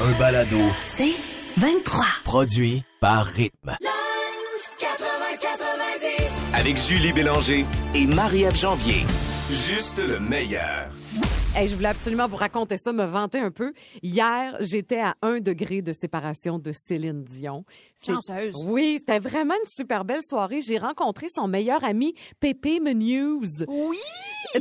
un balado. C'est 23. Produit par Rythme. Avec Julie Bélanger et Marie-Ève Janvier. Juste le meilleur. Hey, je voulais absolument vous raconter ça, me vanter un peu. Hier, j'étais à un degré de séparation de Céline Dion. Chanceuse. Oui, c'était vraiment une super belle soirée. J'ai rencontré son meilleur ami, Pépé Menuse. Oui!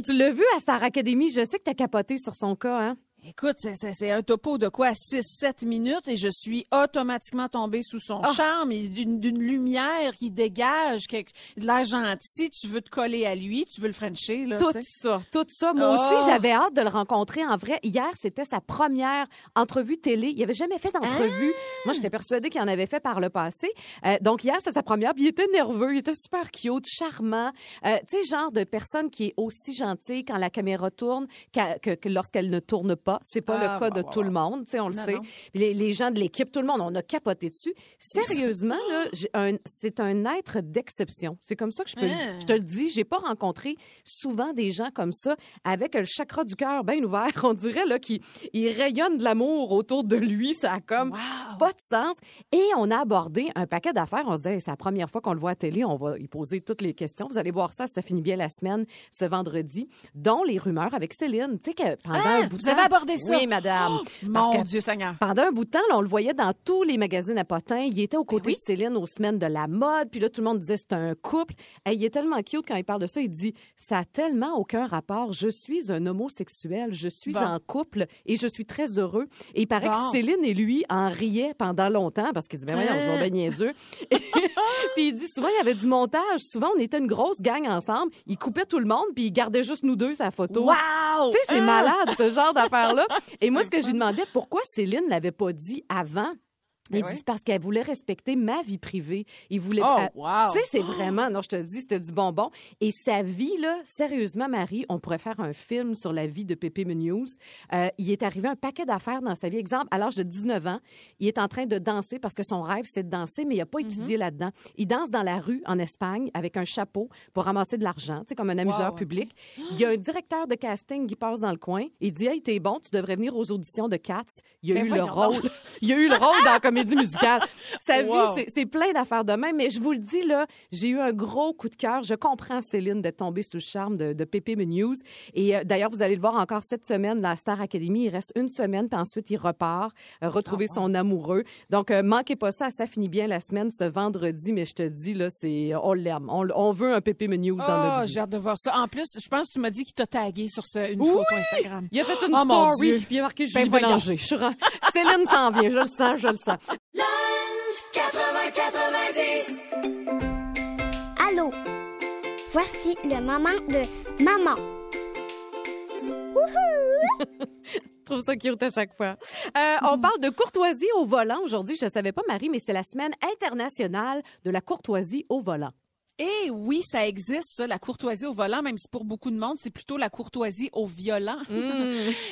Tu l'as vu à Star Academy? Je sais que t'as capoté sur son cas, hein? Écoute, c'est- un topo de quoi? 6-7 minutes et je suis automatiquement tombée sous son Ah. charme et d'une lumière qui dégage, quelque- de l'air gentil. Tu veux te coller à lui, tu veux le frencher, là. Tout ça, tout ça. Moi Oh. aussi, j'avais hâte de le rencontrer en vrai. Hier, c'était sa première entrevue télé. Il avait jamais fait d'entrevue. Ah! Moi, j'étais persuadée qu'il en avait fait par le passé. Euh, donc, hier, c'était sa première. Puis il était nerveux. Il était super cute, charmant. Euh, tu sais, genre de personne qui est aussi gentille quand la caméra tourne que, que lorsqu'elle ne tourne pas. C'est pas Ah, le cas ouais, de tout le monde. Tu sais, on le Non, sait. non. Les, les gens de l'équipe, tout le monde, on a capoté dessus. Sérieusement, là, c'est un être d'exception. C'est comme ça que je peux. Hein. Je te le dis, j'ai pas rencontré souvent des gens comme ça avec le chakra du cœur bien ouvert. On dirait là qu'il il rayonne de l'amour autour de lui. Ça a comme Wow. pas de sens. Et on a abordé un paquet d'affaires. On se disait, c'est la première fois qu'on le voit à télé. On va y poser toutes les questions. Vous allez voir ça. Ça finit bien la semaine, ce vendredi, dont les rumeurs avec Céline. Tu sais que pendant Ah, un bout de vous avez temps- ça? Oui, madame. Oh, Parce mon Dieu Seigneur. pendant un bout de temps, là, on le voyait dans tous les magazines à potins. Il était aux côtés oui. de Céline aux semaines de la mode. Puis là, tout le monde disait c'est un couple. Et il est tellement cute quand il parle de ça. Il dit ça a tellement aucun rapport. Je suis un homosexuel. Je suis Bon. en couple et je suis très heureux. Et il paraît Bon. que Céline et lui en riaient pendant longtemps parce qu'il dit ben voyons, Hein? on se voit bien niaiseux. puis il dit souvent il y avait du montage. Souvent on était une grosse gang ensemble. Il coupait tout le monde puis il gardait juste nous deux sa photo. Wow! Tu sais, c'est Ah! malade, ce genre Et moi, ce que je lui demandais, pourquoi Céline l'avait pas dit avant? Ben dit oui. parce qu'elle voulait respecter ma vie privée. Il voulait. Oh, wow! Tu sais, c'est vraiment, non, je te dis, c'était du bonbon. Et sa vie, là, sérieusement, Marie, on pourrait faire un film sur la vie de Pépé Munoz. Euh, il est arrivé un paquet d'affaires dans sa vie. Exemple, à l'âge de 19 ans, il est en train de danser parce que son rêve, c'est de danser, mais il n'a pas Mhm. étudié là-dedans. Il danse dans la rue en Espagne avec un chapeau pour ramasser de l'argent, tu sais, comme un amuseur Wow. public. Il y a un directeur de casting qui passe dans le coin. Il dit, hey, t'es bon, tu devrais venir aux auditions de Cats. Il a Ben eu le rôle. Il a eu le rôle dans la comédie musicale. Sa vie, Wow. c'est- c'est plein d'affaires de même, mais je vous le dis, là, j'ai eu un gros coup de cœur. Je comprends, Céline, de tomber sous le charme de, de Pépé News. Et euh, d'ailleurs, vous allez le voir encore cette semaine, la Star Academy. Il reste une semaine, puis ensuite, il repart euh, retrouver son amoureux. Donc, euh, manquez pas ça. Ça finit bien la semaine, ce vendredi, mais je te dis, là, c'est on l'aime. On, on veut un Pépé News dans Oh, notre vie. j'ai hâte de voir ça. En plus, je pense que tu m'as dit qu'il t'a tagué sur ce- une Oui! photo Instagram. Il a fait une Oh, story, puis il a marqué Ben Julie. Bélanger. Je suis Céline s'en vient, je le sens, je le sens. Allô, voici le moment de maman. Je trouve ça cute à chaque fois. Euh, on parle de courtoisie au volant aujourd'hui. Je ne savais pas, Marie, mais c'est la semaine internationale de la courtoisie au volant. Et oui, ça existe, ça, la courtoisie au volant, même si pour beaucoup de monde, c'est plutôt la courtoisie au violent.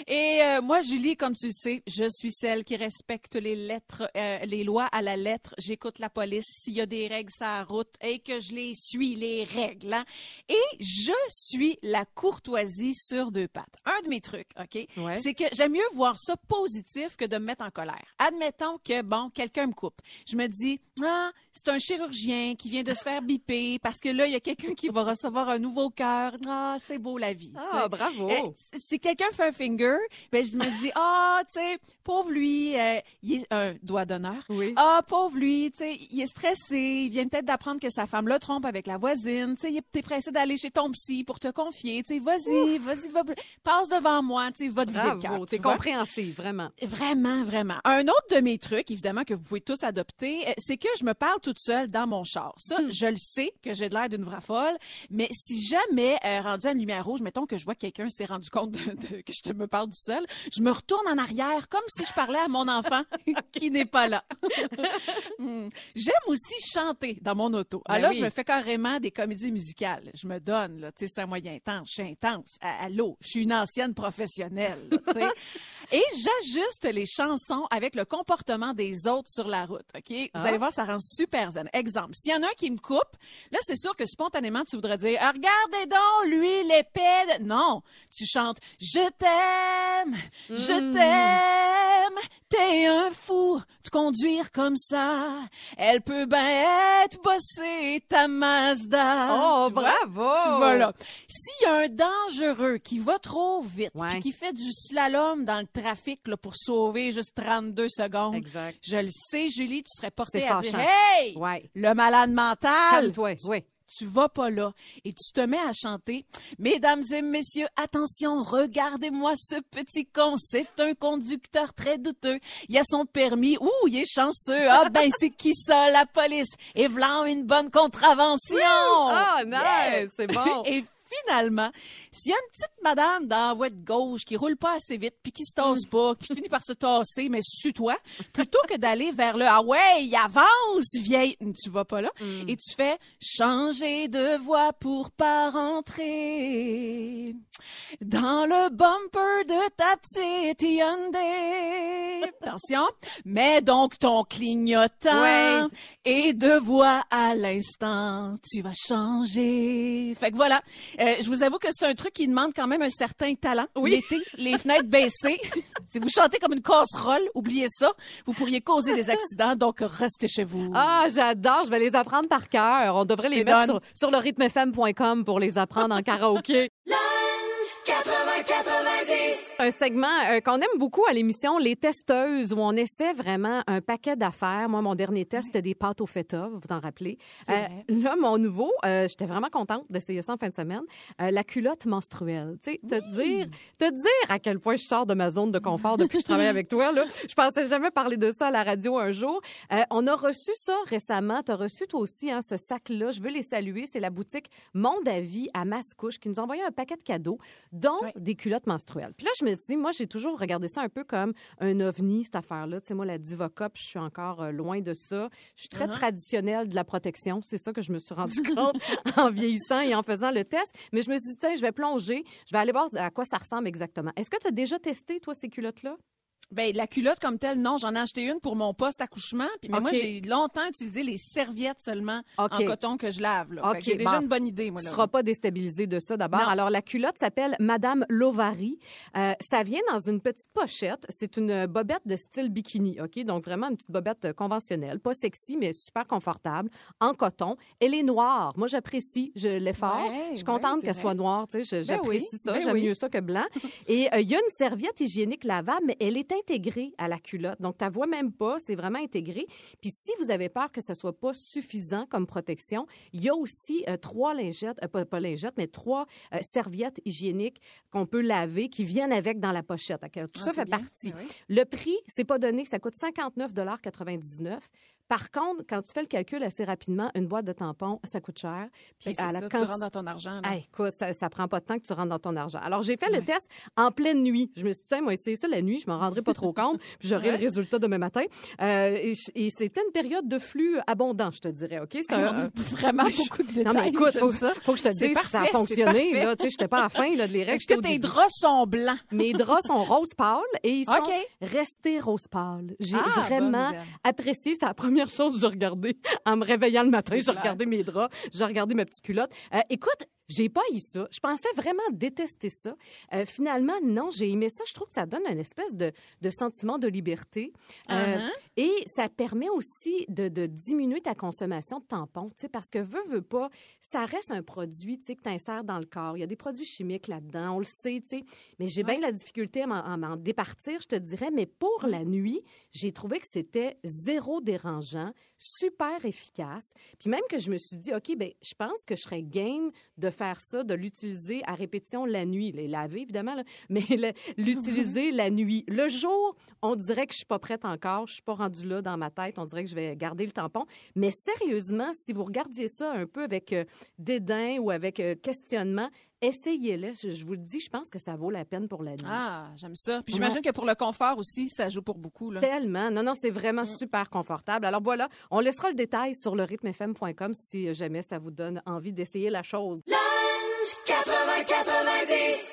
Et euh, moi, Julie, comme tu le sais, je suis celle qui respecte les lettres, euh, les lois à la lettre. J'écoute la police s'il y a des règles sur la route et que je les suis, les règles. hein. Et je suis la courtoisie sur deux pattes. Un de mes trucs, OK, Ouais. c'est que j'aime mieux voir ça positif que de me mettre en colère. Admettons que, bon, quelqu'un me coupe. Je me dis, ah, c'est un chirurgien qui vient de se faire biper parce que là, il y a quelqu'un qui va recevoir un nouveau cœur. Ah, c'est beau la vie. sais. bravo. Euh, si- quelqu'un fait un finger, ben je me dis ah, tu sais, pauvre lui, euh, il est un doigt d'honneur. Oui. Ah, pauvre lui, tu sais, il est stressé, il vient peut-être d'apprendre que sa femme le trompe avec la voisine, tu sais, il est- t'es pressé d'aller chez ton psy pour te confier, tu sais, vas-y, vas-y, va, passe devant moi, tu sais, va te vider le cœur. Bravo, t'es vois. compréhensive, vraiment. Vraiment, vraiment. Un autre de mes trucs, évidemment, que vous pouvez tous adopter, euh, c'est que je me parle toute seule dans mon char. Ça, je le sais que j'ai de l'air d'une vraie folle, mais si jamais, euh, rendu à une lumière rouge, mettons que je vois que quelqu'un s'est rendu compte de- de- que je te me parle du seul, je me retourne en arrière comme si je parlais à mon enfant qui n'est pas là. Hmm. J'aime aussi chanter dans mon auto. Ben Alors, oui. je me fais carrément des comédies musicales. Je me donne, là, tu sais, c'est un moyen intense. Je suis intense. Allô, je suis une ancienne professionnelle, là. Et j'ajuste les chansons avec le comportement des autres sur la route, OK? Vous Ah. allez voir, ça rend super zen. Exemple, s'il y en a un qui me coupe, là, c'est sûr que spontanément, tu voudrais dire, Ah, regardez donc, lui, l'épée. Non, tu chantes, je t'aime, je t'aime, T'es un fou de conduire comme ça. Elle peut bien être bossée, ta Mazda. Oh, Tu vois? bravo! Tu vois là. S'il y a un dangereux qui va trop vite, Ouais. puis qui fait du slalom dans le trafic là, pour sauver juste 32 secondes, Exact. je le sais, Julie, tu serais portée à dire fâchant. Hey! Ouais. Le malade mental! Calme-toi. Oui. Tu vas pas là et tu te mets à chanter. Mesdames et messieurs, attention, regardez-moi ce petit con, c'est un conducteur très douteux. Il a son permis, ouh, il est chanceux. Ah ben c'est qui ça, la police? Et v'là une bonne contravention. Ah, nice! Yeah! C'est bon. Et finalement, s'il y a une petite madame dans la voie de gauche qui roule pas assez vite, puis qui se tasse pas, qui finit par se tasser, mais suis-toi, plutôt que d'aller vers le « Ah ouais, avance, vieille! » Tu vas pas là. Et tu fais « Changer de voie pour pas rentrer dans le bumper de ta petite Hyundai. » Attention, mets donc ton clignotant Ouais. et de voix à l'instant, tu vas changer. Fait que voilà, Euh, je vous avoue que c'est un truc qui demande quand même un certain talent. L'été, les fenêtres baissées. si vous chantez comme une casserole, oubliez ça. Vous pourriez causer des accidents, donc restez chez vous. Ah, j'adore. Je vais les apprendre par cœur. On devrait les mettre sur, sur le rythmefm.com pour les apprendre en karaoké. Un segment euh, qu'on aime beaucoup à l'émission, Les Testeuses, où on essaie vraiment un paquet d'affaires. Moi, mon dernier test, c'était des pâtes au feta, vous vous en rappelez. Euh, là, mon nouveau, euh, j'étais vraiment contente d'essayer ça en fin de semaine. Euh, la culotte menstruelle. Tu sais, te dire, te dire à quel point je sors de ma zone de confort depuis que je travaille avec toi. Là. Je pensais jamais parler de ça à la radio un jour. Euh, on a reçu ça récemment. Tu as reçu toi aussi hein, ce sac-là. Je veux les saluer. C'est la boutique Monde à vie à Mascouche qui nous a envoyé un paquet de cadeaux, dont des culottes menstruelles. Puis là, je me dis, moi, j'ai toujours regardé ça un peu comme un ovni, cette affaire-là. Tu sais, moi, la Diva Cup, je suis encore euh, loin de ça. Je suis très Uh-huh. traditionnelle de la protection. C'est ça que je me suis rendu compte en vieillissant et en faisant le test. Mais je me suis dit, tiens, je vais plonger. Je vais aller voir à quoi ça ressemble exactement. Est-ce que tu as déjà testé, toi, ces culottes-là? Ben, la culotte comme telle, non, j'en ai acheté une pour mon poste accouchement. Puis, mais moi, j'ai longtemps utilisé les serviettes seulement OK. en coton que je lave. Là. J'ai déjà bon. une bonne idée, moi. Tu Là. ne seras pas déstabilisé de ça d'abord. Alors, la culotte s'appelle Madame Lovary. Euh, ça vient dans une petite pochette. C'est une bobette de style bikini, OK? Donc, vraiment une petite bobette euh, conventionnelle. Pas sexy, mais super confortable, en coton. Elle est noire. Moi, j'apprécie je l'effort. Ouais, je suis contente ouais, qu'elle soit noire. Tu sais, je- j'apprécie oui, ça. ben J'aime oui. mieux ça que blanc. Et euh, il y a une serviette hygiénique lavable, mais elle est intégrée à la culotte. Donc, tu vois même pas. C'est vraiment intégré. Puis, si vous avez peur que ce soit pas suffisant comme protection, il y a aussi euh, trois lingettes, euh, pas, pas lingettes, mais trois euh, serviettes hygiéniques qu'on peut laver qui viennent avec dans la pochette. Tout Ah, ça fait bien. partie. Ben oui. Le prix, c'est pas donné, ça coûte 59,99 Par contre, quand tu fais le calcul assez rapidement, une boîte de tampons, ça coûte cher. Puis Ben, à la ça, tu quanti- rentres dans ton argent. là. Hey, écoute, ça, ça prend pas de temps que tu rentres dans ton argent. Alors, j'ai fait le test en pleine nuit. Je me suis dit, tiens, moi, essayer ça la nuit, je m'en rendrai pas trop compte, puis j'aurai Ouais. le résultat demain matin. Euh, et et c'était une période de flux abondant, je te dirais, OK? C'est un- vraiment beaucoup de détails. non, mais écoute, faut, ça. faut que je te dise ça a fonctionné. Là, tu sais, j'étais pas à la fin là, de les règles. Est-ce que tes draps sont blancs? Mes draps sont rose pâle et ils sont OK. restés rose pâle. J'ai Ah, vraiment apprécié. C'est la première chose que j'ai regardée en me réveillant le matin. J'ai regardé mes draps, j'ai regardé ma petite culotte. Euh, écoute, j'ai pas eu ça. Je pensais vraiment détester ça. Euh, finalement, non, j'ai aimé ça. Je trouve que ça donne une espèce de, de sentiment de liberté. Euh, Uh-huh. Et ça permet aussi de, de diminuer ta consommation de tampons, tu sais, parce que veut, veut pas, ça reste un produit, tu sais, que tu insères dans le corps. Il y a des produits chimiques là-dedans, on le sait, tu sais. Mais j'ai bien la difficulté à m'en départir, je te dirais. Mais pour la nuit, j'ai trouvé que c'était zéro dérangeant, super efficace. Puis même que je me suis dit, OK, ben je pense que je serais game de faire ça, de l'utiliser à répétition la nuit. Les laver, évidemment, là, mais l'utiliser la nuit. Le jour, on dirait que je suis pas prête encore. Je suis pas rendue là dans ma tête. On dirait que je vais garder le tampon. Mais sérieusement, si vous regardiez ça un peu avec euh, dédain ou avec euh, questionnement, essayez-le. Je, je vous le dis, je pense que ça vaut la peine pour la nuit. Ah, j'aime ça. Puis Ouais. j'imagine que pour le confort aussi, ça joue pour beaucoup. Là. Tellement. Non, non, c'est vraiment super confortable. Alors voilà, on laissera le détail sur le rythmefm.com si jamais ça vous donne envie d'essayer la chose. Lunch 80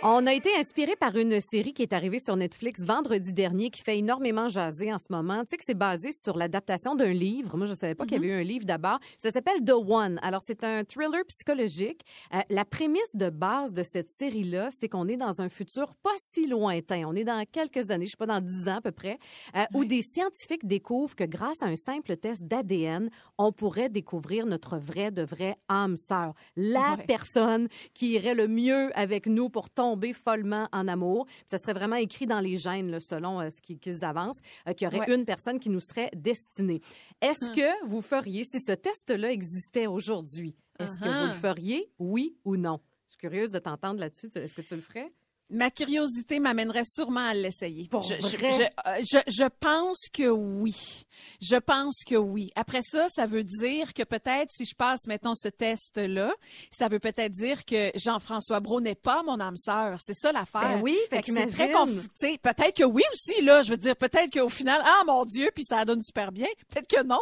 On a été inspiré par une série qui est arrivée sur Netflix vendredi dernier qui fait énormément jaser en ce moment. Tu sais que c'est basé sur l'adaptation d'un livre. Moi, je savais pas qu'il y avait eu un livre d'abord. Ça s'appelle The One. Alors, c'est un thriller psychologique. Euh, la prémisse de base de cette série-là, c'est qu'on est dans un futur pas si lointain. On est dans quelques années, je sais pas, dans dix ans à peu près, euh, où des scientifiques découvrent que grâce à un simple test d'ADN, on pourrait découvrir notre vrai de vrai âme sœur. La Ouais. personne qui irait le mieux avec nous pour tomber follement en amour. Puis ça serait vraiment écrit dans les gènes, là, selon euh, ce qui- qu'ils avancent, euh, qu'il y aurait Ouais. une personne qui nous serait destinée. Est-ce Hum. que vous feriez, si ce test-là existait aujourd'hui, est-ce que vous Uh-huh. le feriez, oui ou non? Je suis curieuse de t'entendre là-dessus. Est-ce que tu le ferais? Ma curiosité m'amènerait sûrement à l'essayer. Je, je, vrai? je, euh, je- je pense que oui. Je pense que oui. Après ça, ça veut dire que peut-être si je passe, mettons, ce test-là, ça veut peut-être dire que Jean-François Brault n'est pas mon âme sœur. C'est ça l'affaire. Ben oui, fait que c'est très tu sais, Peut-être que oui aussi, là. Je veux dire, peut-être qu'au final, ah mon Dieu, puis ça donne super bien. Peut-être que non.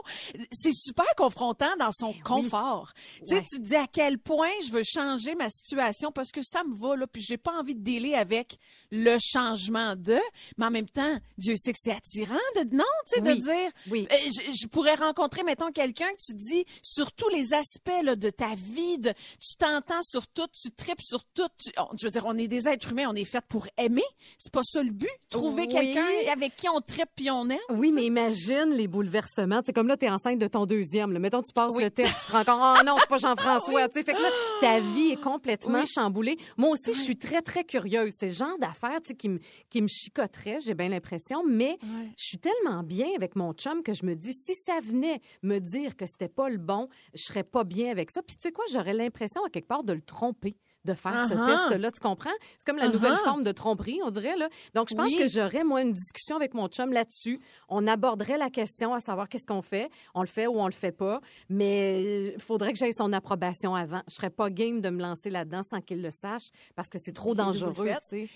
C'est super confrontant dans son confort. Tu sais, Ben Ouais. tu te dis à quel point je veux changer ma situation parce que ça me va, là, puis j'ai pas envie de avec le changement de, mais en même temps, Dieu sait que c'est attirant de, non, tu sais, Oui. de dire, Oui. euh, je, je pourrais rencontrer, mettons, quelqu'un que tu dis sur tous les aspects là, de ta vie, de, tu t'entends sur tout, tu tripes sur tout. tu- on- je veux dire, on est des êtres humains, on est fait pour aimer. C'est pas ça le but. Trouver Oui. quelqu'un avec qui on tripe puis on aime. Oui, mais imagine les bouleversements. C'est comme là, tu es enceinte de ton deuxième. Là. Mettons, tu passes le test, tu te rends compte, oh non, c'est pas Jean-François. Tu sais, Fait que là, ta vie est complètement chamboulée. Moi aussi, je suis très, très curieuse. C'est le genre d'affaires qui me qui me chicoterait, j'ai bien l'impression. Mais je suis tellement bien avec mon chum que je me dis, si ça venait me dire que c'était pas le bon, je serais pas bien avec ça. Puis tu sais quoi, j'aurais l'impression à quelque part de le tromper de faire ce Uh-huh. test-là, tu comprends? C'est comme la Uh-huh. nouvelle forme de tromperie, on dirait. Là. Donc, je pense Oui. que j'aurais, moi, une discussion avec mon chum là-dessus. On aborderait la question à savoir qu'est-ce qu'on fait. On le fait ou on le fait pas. Mais il faudrait que j'aie son approbation avant. Je serais pas game de me lancer là-dedans sans qu'il le sache parce que c'est trop Les dangereux.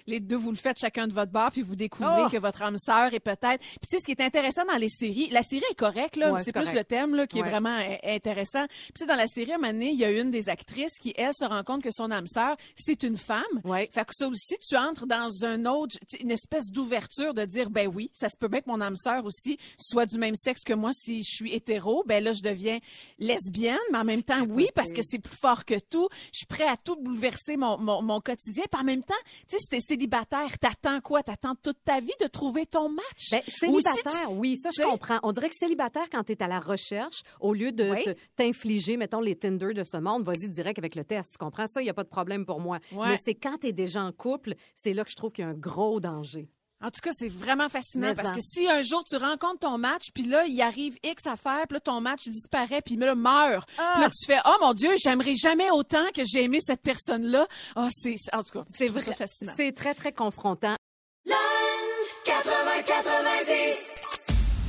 Les deux, vous le faites chacun de votre bar, puis vous découvrez Oh! que votre âme sœur est peut-être. Puis tu sais, ce qui est intéressant dans les séries, la série est correcte, là. Ouais, c'est plus correct. le thème, là, qui Ouais. est vraiment euh, intéressant. Puis tu sais, dans la série, à un moment donné, il y a une des actrices qui, elle, se rend compte que son âme sœur, c'est une femme. Ouais. Fait que ça aussi, tu entres dans un autre, une espèce d'ouverture de dire, ben oui, ça se peut bien que mon âme sœur aussi soit du même sexe que moi si je suis hétéro. Ben là, je deviens lesbienne, mais en même temps, oui, parce que c'est plus fort que tout. Je suis prêt à tout bouleverser mon, mon, mon quotidien. Puis en même temps, tu sais, si t'es célibataire, t'attends quoi? T'attends toute ta vie de trouver ton match. Ben, si célibataire, oui, ça, je comprends. On dirait que célibataire, quand tu es à la recherche, au lieu de Oui. t'infliger, mettons, les Tinder de ce monde, vas-y direct avec le test. Tu comprends? Ça? Il n'y a pas de problème pour moi. Ouais. Mais c'est quand tu es déjà en couple, c'est là que je trouve qu'il y a un gros danger. En tout cas, c'est vraiment fascinant Mais parce en. que si un jour tu rencontres ton match, puis là, il arrive X affaires, puis là, ton match disparaît, puis là, meurt. Puis là, tu fais, oh mon Dieu, j'aimerais jamais autant que j'ai aimé cette personne-là. Oh, c'est, c'est- en tout cas, C'est je trouve ça vrai. fascinant. C'est très, très confrontant.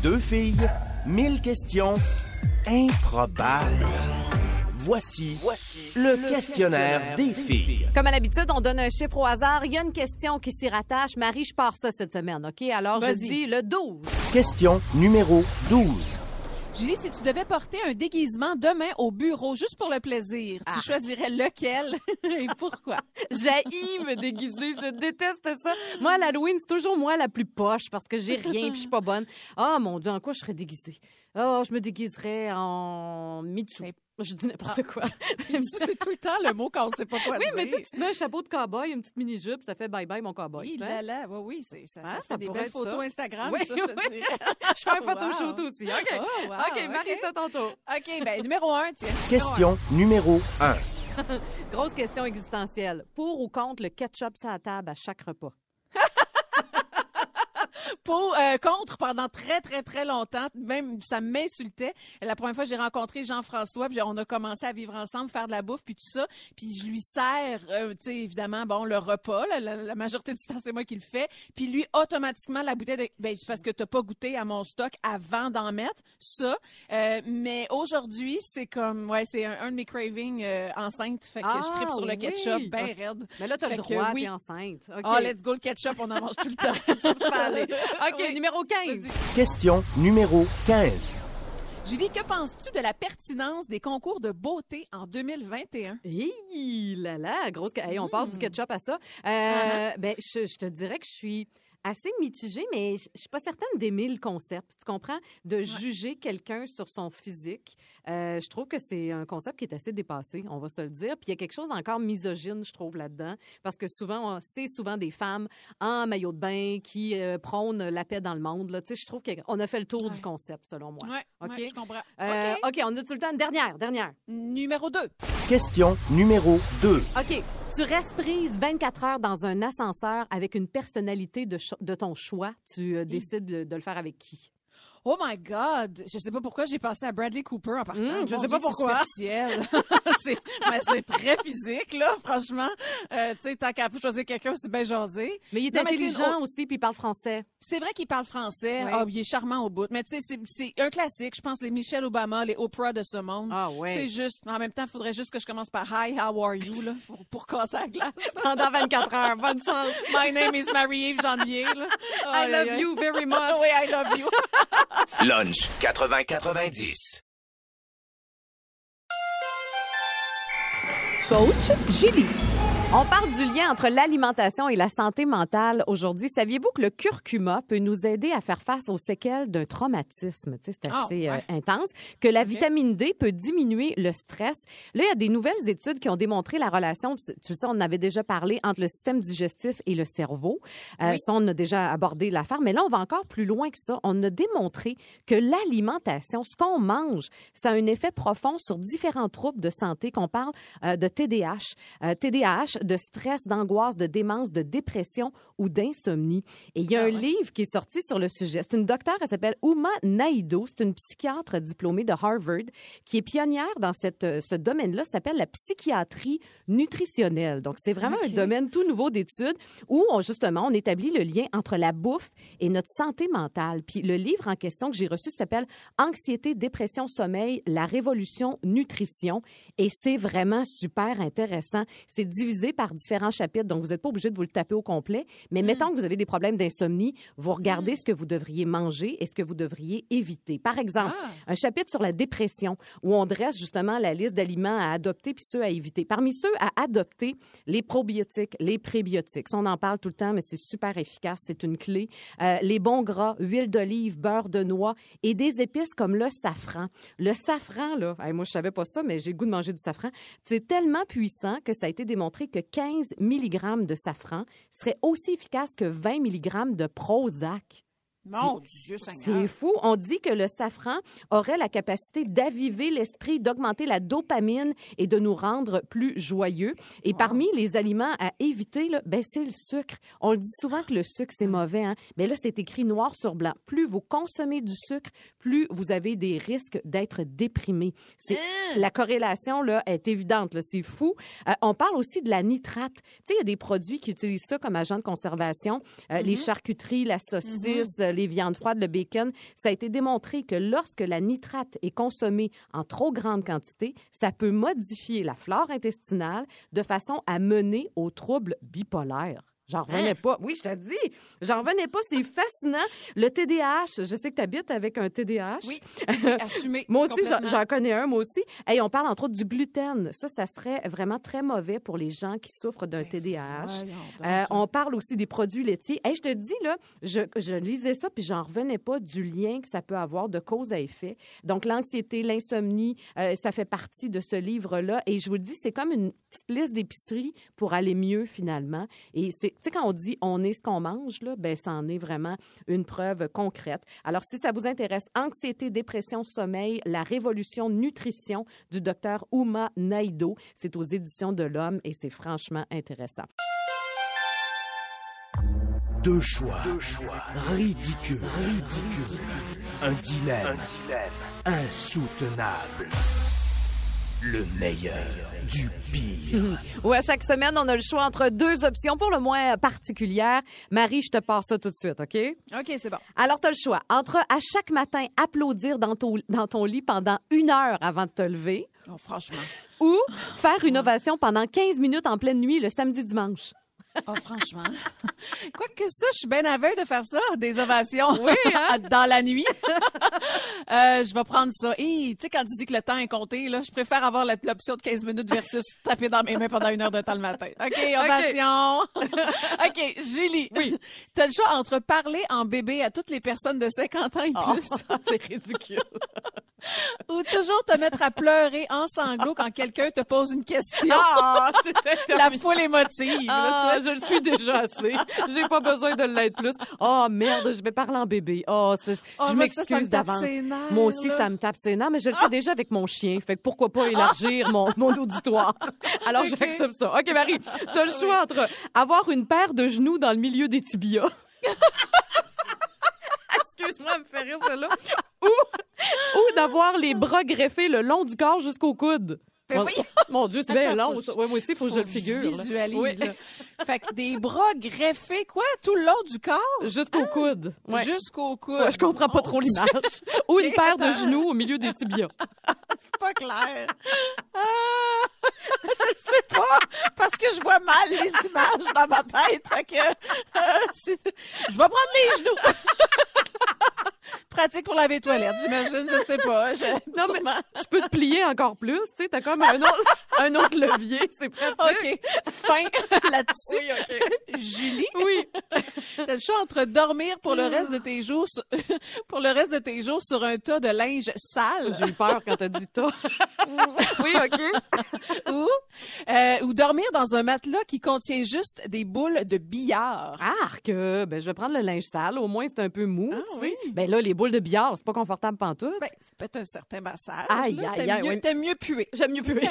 Deux filles, mille questions improbables. Voici, le, questionnaire, des filles. Comme à l'habitude, on donne un chiffre au hasard. Il y a une question qui s'y rattache. Marie, je pars ça cette semaine, OK? Alors, je Vas-y. dis le 12. Question numéro 12. Julie, si tu devais porter un déguisement demain au bureau juste pour le plaisir, tu Ah. choisirais lequel et pourquoi? J'haïs me déguiser. Je déteste ça. Moi, à l'Halloween, c'est toujours moi la plus poche parce que j'ai rien puis je suis pas bonne. Ah, mon Dieu, en quoi je serais déguisée? Ah, je me déguiserais en Mitsu. Je dis n'importe quoi. Ça, c'est tout le temps le mot qu'on sait pas quoi oui, mais tu mets un chapeau de cow-boy, une petite mini-jupe, ça fait bye-bye mon cow-boy. Oui, là, là, oui, oui, c'est, ça, ça Hein, fait ça des belles photos ça. Instagram, Oui, ça, je te oui. dirais. Je fais un Wow. photoshoot aussi. OK. Oh, wow, OK, Marie, OK. c'est à ton tour. OK, ben numéro un, tiens. Question numéro 1. Grosse question existentielle. Pour ou contre le ketchup sur la table à chaque repas? Pour, euh, contre pendant très, très, très longtemps. Même, ça m'insultait. La première fois j'ai rencontré Jean-François, puis on a commencé à vivre ensemble, faire de la bouffe, puis tout ça. Puis je lui sers, euh, tu sais, évidemment, bon, le repas. là, la, la majorité du temps, c'est moi qui le fais. Puis lui, automatiquement, la bouteille de... Ben, parce que t'as pas goûté à mon stock avant d'en mettre. Ça. Euh, mais aujourd'hui, c'est comme... Ouais, c'est un, un de mes cravings euh, enceinte. Fait que je Ah, tripe sur le oui. ketchup, ben raide. Mais là, t'as le Fait que droit, oui. enceinte. OK. Oh, let's go, le ketchup, on en mange tout le temps. OK, Oui. numéro 15. Question numéro 15. Julie, que penses-tu de la pertinence des concours de beauté en 2021? Hi, là là, grosse... Hey, on passe du ketchup à ça. Euh. Ben, je, je te dirais que je suis assez mitigée, mais je suis pas certaine d'aimer le concept. Tu comprends? De juger quelqu'un sur son physique. Euh, je trouve que c'est un concept qui est assez dépassé, on va se le dire. Puis il y a quelque chose encore misogyne, je trouve, là-dedans. Parce que souvent, on- c'est souvent des femmes en maillot de bain qui euh, prônent la paix dans le monde. Là. Tu sais, je trouve qu'on a fait le tour Ouais. du concept, selon moi. Ouais, OK? ouais, je comprends. Euh, OK. OK, on a tout le temps une dernière, dernière. Numéro 2. Question numéro 2. OK. Tu restes prise 24 heures dans un ascenseur avec une personnalité de, ton choix. Tu euh, décides de, de le faire avec qui? Oh my God! Je sais pas pourquoi j'ai pensé à Bradley Cooper en partant. Hum, je sais pas Dieu, pourquoi. C'est mais c'est très physique, là, franchement. Euh, tu sais, tant qu'à choisir quelqu'un, c'est bien jasé. Mais il est Non, intelligent aussi, puis il parle français. C'est vrai qu'il parle français. Ouais. Ah, il est charmant au bout. Mais tu sais, c'est- un classique. Je pense les Michelle Obama, les Oprah de ce monde. Ah ouais. Tu sais, juste, en même temps, il faudrait juste que je commence par Hi, how are you, là, pour, pour casser la glace. Pendant 24 heures. Bonne chance. My name is Marie-Yves Janvier, là. I love you very much. Oui, I love you. Lunch 80-90. Coach Julie. On parle du lien entre l'alimentation et la santé mentale aujourd'hui. Saviez-vous que le curcuma peut nous aider à faire face aux séquelles d'un traumatisme? Tu sais, c'est Ah, assez euh, ouais. intense. Que la vitamine D peut diminuer le stress. Là, il y a des nouvelles études qui ont démontré la relation, tu sais, on en avait déjà parlé, entre le système digestif et le cerveau. Euh, Oui. Ça, on a déjà abordé l'affaire. Mais là, on va encore plus loin que ça. On a démontré que l'alimentation, ce qu'on mange, ça a un effet profond sur différents troubles de santé, qu'on parle euh, de TDAH, TDAH, de stress, d'angoisse, de démence, de dépression ou d'insomnie. Et il y a Ah un ouais. livre qui est sorti sur le sujet. C'est une docteure, elle s'appelle Uma Naidoo. C'est une psychiatre diplômée de Harvard qui est pionnière dans cette, euh, ce domaine-là. Ça s'appelle la psychiatrie nutritionnelle. Donc, c'est vraiment un domaine tout nouveau d'études où, on, justement, on établit le lien entre la bouffe et notre santé mentale. Puis le livre en question que j'ai reçu s'appelle Anxiété, dépression, sommeil, la révolution nutrition. Et c'est vraiment super intéressant. C'est divisé par différents chapitres, donc vous n'êtes pas obligé de vous le taper au complet. Mais mettons que vous avez des problèmes d'insomnie, vous regardez ce que vous devriez manger et ce que vous devriez éviter. Par exemple, Ah. un chapitre sur la dépression où on dresse justement la liste d'aliments à adopter puis ceux à éviter. Parmi ceux à adopter, les probiotiques, les prébiotiques. Ça, on en parle tout le temps, mais c'est super efficace, c'est une clé. Euh, les bons gras, huile d'olive, beurre de noix et des épices comme le safran. Le safran, là, hey, moi je savais pas ça, mais j'ai le goût de manger du safran. C'est tellement puissant que ça a été démontré que 15 mg de safran serait aussi efficace que 20 mg de Prozac. Mon Dieu, Seigneur. C'est fou. On dit que le safran aurait la capacité d'aviver l'esprit, d'augmenter la dopamine et de nous rendre plus joyeux. Et parmi les aliments à éviter, là, ben, c'est le sucre. On le dit souvent que le sucre, c'est mauvais. Hein? Mais là, c'est écrit noir sur blanc. Plus vous consommez du sucre, plus vous avez des risques d'être déprimé. C'est La corrélation là, est évidente. là. C'est fou. Euh, on parle aussi de la nitrate. Tu sais, il y a des produits qui utilisent ça comme agent de conservation. Euh, Les charcuteries, la saucisse, euh, les viandes froides, le bacon. Ça a été démontré que lorsque la nitrate est consommée en trop grande quantité, ça peut modifier la flore intestinale de façon à mener aux troubles bipolaires. J'en revenais pas. Oui, je te dis, j'en revenais pas. C'est fascinant. Le TDAH, je sais que tu habites avec un TDAH. Oui, assumé. Moi aussi, j'en- connais un, moi aussi. Hey, on parle entre autres du gluten. Ça, ça serait vraiment très mauvais pour les gens qui souffrent d'un TDAH. voyons donc. Euh, on parle aussi des produits laitiers. Hey, je te dis, là, je, je lisais ça, puis j'en revenais pas du lien que ça peut avoir de cause à effet. Donc, l'anxiété, l'insomnie, euh, ça fait partie de ce livre-là. Et je vous le dis, c'est comme une petite liste d'épicerie pour aller mieux, finalement. Et c'est, tu sais, quand on dit on est ce qu'on mange, là, ben, ça en est vraiment une preuve concrète. Alors, si ça vous intéresse, anxiété, dépression, sommeil, la révolution nutrition du docteur Uma Naidoo, c'est aux éditions de l'Homme et c'est franchement intéressant. Deux choix. Ridicule. Ridicule. Un dilemme. Insoutenable. Le meilleur du pire. Ouais, chaque semaine, on a le choix entre deux options pour le moins particulières. Marie, je te passe ça tout de suite, OK? OK, c'est bon. Alors, tu as le choix entre à chaque matin applaudir dans ton, dans ton lit pendant une heure avant de te lever Oh, franchement. ou faire une ovation pendant 15 minutes en pleine nuit le samedi dimanche. Oh, franchement. Quoique ça, je suis bien aveugle de faire ça, des ovations hein? dans la nuit. euh, je vais prendre ça. Et tu sais, quand tu dis que le temps est compté, là, je préfère avoir l'option de 15 minutes versus taper dans mes mains pendant une heure de temps le matin. OK, ovation. OK, Julie. Oui. T'as le choix entre parler en bébé à toutes les personnes de 50 ans et Oh, plus c'est ridicule. ou toujours te mettre à pleurer en sanglots quand quelqu'un te pose une question. Ah, c'était La foule émotive. là, Ah, je le suis déjà assez. J'ai pas besoin de l'être plus. Oh merde, je vais parler en bébé. Oh, Oh, je m'excuse d'avance. Moi aussi, là. ça me tape ses nerfs, mais je le fais déjà avec mon chien. Fait que pourquoi pas élargir mon, mon auditoire? Alors, j'accepte ça. OK, Marie, t'as le choix entre avoir une paire de genoux dans le milieu des tibias. Ou d'avoir les bras greffés le long du corps jusqu'au coude. Mais Mon, voyons. mon Dieu, c'est bien long. Ouais, moi aussi, il faut, que je le figure. Visualise. Oui. là. Fait que des bras greffés, quoi, tout le long du corps, Jusqu'au coude. Ouais. jusqu'au cou. Ouais, je comprends pas trop l'image. Ou une paire de genoux au milieu des tibias. C'est pas clair. Ah, je sais pas, parce que je vois mal les images dans ma tête. Fait que, euh, je vais prendre les genoux. Pratique pour laver les toilettes, j'imagine, je sais pas. Je, Non, mais tu peux te plier encore plus, tu sais, t'as comme un autre, un autre levier, c'est pratique. OK, fin là-dessus. Oui, OK. Julie, Oui. T'as le choix entre dormir pour le reste de tes jours sur, pour le reste de tes jours sur un tas de linge sale J'ai eu peur quand t'as dit ça. oui, OK. ou euh, ou dormir dans un matelas qui contient juste des boules de billard. Arc, euh, ben, je vais prendre le linge sale, au moins c'est un peu mou. Ah, oui. Ben là, les boules de billard, c'est pas confortable pantoute. Ben, c'est peut-être un certain massage. Aïe, là. aïe, T'aimes aïe, mieux, oui. t'aimes mieux puer. J'aime mieux puer.